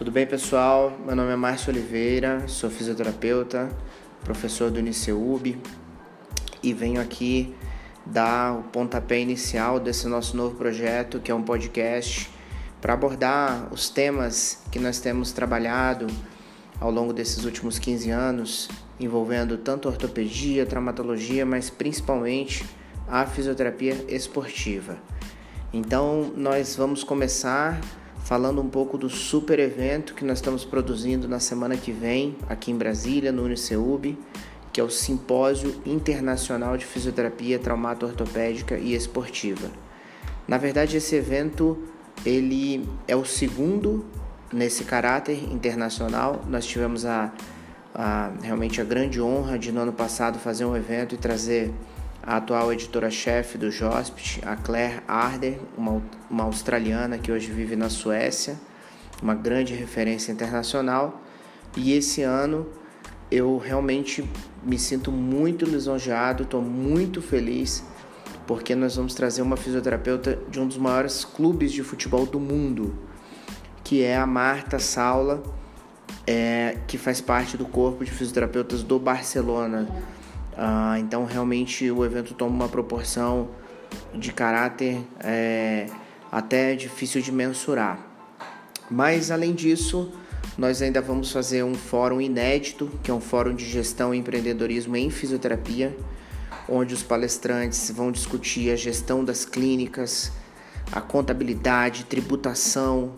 Tudo bem, pessoal? Meu nome é Márcio Oliveira, sou fisioterapeuta, professor do Uniceub e venho aqui dar o pontapé inicial desse nosso novo projeto, que é um podcast para abordar os temas que nós temos trabalhado ao longo desses últimos 15 anos, envolvendo tanto ortopedia, traumatologia, mas principalmente a fisioterapia esportiva. Então, nós vamos começar falando um pouco do super evento que nós estamos produzindo na semana que vem aqui em Brasília, no Uniceub, que é o Simpósio Internacional de Fisioterapia Traumato-Ortopédica e Esportiva. Na verdade, esse evento ele é o segundo nesse caráter internacional. Nós tivemos a, a realmente a grande honra de no ano passado fazer um evento e trazer a atual editora-chefe do Jospit, a Claire Arder, uma, uma australiana que hoje vive na Suécia, uma grande referência internacional. E esse ano eu realmente me sinto muito lisonjeado, estou muito feliz, porque nós vamos trazer uma fisioterapeuta de um dos maiores clubes de futebol do mundo, que é a Marta Saula, é, que faz parte do corpo de fisioterapeutas do Barcelona. Ah, então, realmente, o evento toma uma proporção de caráter é, até difícil de mensurar. Mas, além disso, nós ainda vamos fazer um fórum inédito, que é um fórum de gestão e empreendedorismo em fisioterapia, onde os palestrantes vão discutir a gestão das clínicas, a contabilidade, tributação,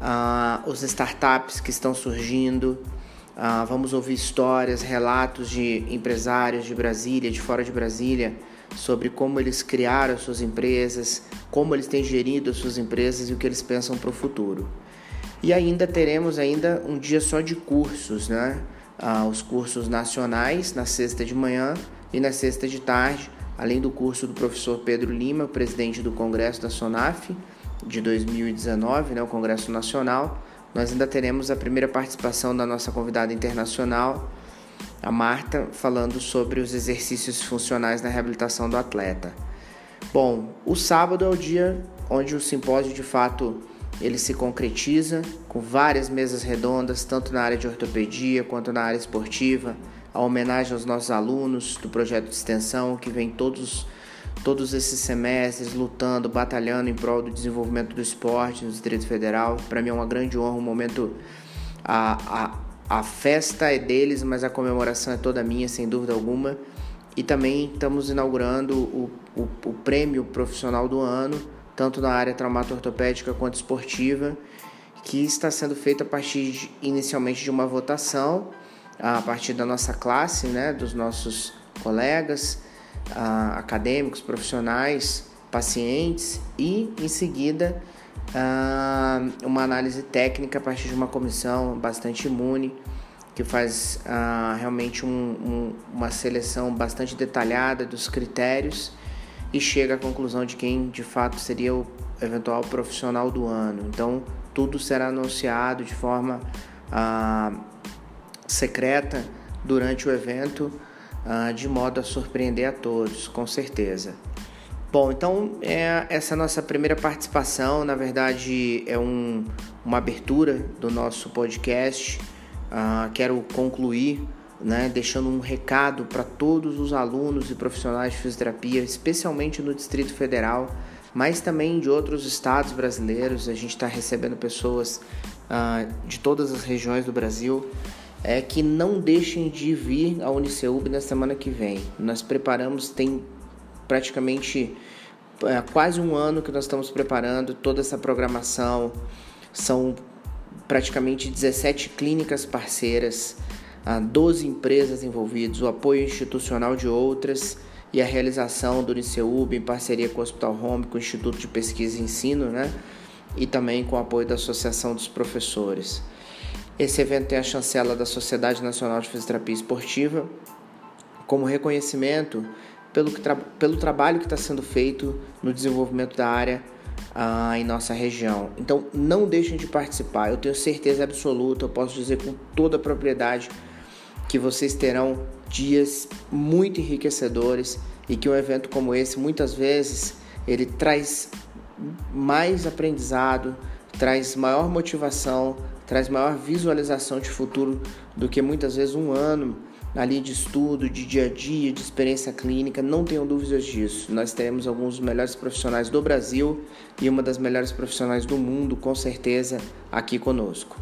ah, os startups que estão surgindo ah, vamos ouvir histórias, relatos de empresários de Brasília, de fora de Brasília, sobre como eles criaram as suas empresas, como eles têm gerido as suas empresas e o que eles pensam para o futuro. E ainda teremos ainda um dia só de cursos, né? Ah, os cursos nacionais na sexta de manhã e na sexta de tarde, além do curso do professor Pedro Lima, presidente do Congresso da SONAF de 2019, né, o Congresso Nacional nós ainda teremos a primeira participação da nossa convidada internacional, a Marta, falando sobre os exercícios funcionais na reabilitação do atleta. Bom, o sábado é o dia onde o simpósio de fato ele se concretiza com várias mesas redondas, tanto na área de ortopedia quanto na área esportiva, a homenagem aos nossos alunos do projeto de extensão que vem todos todos esses semestres lutando, batalhando em prol do desenvolvimento do esporte no Distrito Federal. Para mim é uma grande honra, um momento. A, a, a festa é deles, mas a comemoração é toda minha, sem dúvida alguma. E também estamos inaugurando o, o, o prêmio profissional do ano, tanto na área traumato-ortopédica quanto esportiva, que está sendo feito a partir de, inicialmente de uma votação, a partir da nossa classe, né, dos nossos colegas uh, acadêmicos, profissionais, pacientes e, em seguida, uh, uma análise técnica a partir de uma comissão bastante imune que faz uh, realmente um, um, uma seleção bastante detalhada dos critérios e chega à conclusão de quem de fato seria o eventual profissional do ano. Então, tudo será anunciado de forma uh, secreta durante o evento ah, de modo a surpreender a todos, com certeza. Bom, então é essa nossa primeira participação, na verdade é um, uma abertura do nosso podcast. Uh, quero concluir né, deixando um recado para todos os alunos e profissionais de fisioterapia, especialmente no Distrito Federal, mas também de outros estados brasileiros. A gente está recebendo pessoas uh, de todas as regiões do Brasil é que não deixem de vir à Uniceub na semana que vem. Nós preparamos, tem praticamente é, quase um ano que nós estamos preparando toda essa programação. São praticamente 17 clínicas parceiras, 12 empresas envolvidas, o apoio institucional de outras e a realização do Uniceub em parceria com o Hospital Home, com o Instituto de Pesquisa e Ensino, né? E também com o apoio da Associação dos Professores. Esse evento tem a chancela da Sociedade Nacional de Fisioterapia Esportiva como reconhecimento pelo, tra pelo trabalho que está sendo feito no desenvolvimento da área ah, em nossa região. Então, não deixem de participar. Eu tenho certeza absoluta, eu posso dizer com toda a propriedade, que vocês terão dias muito enriquecedores e que um evento como esse, muitas vezes, ele traz mais aprendizado, traz maior motivação traz maior visualização de futuro do que muitas vezes um ano ali de estudo, de dia a dia, de experiência clínica, não tenham dúvidas disso. Nós teremos alguns dos melhores profissionais do Brasil e uma das melhores profissionais do mundo, com certeza, aqui conosco.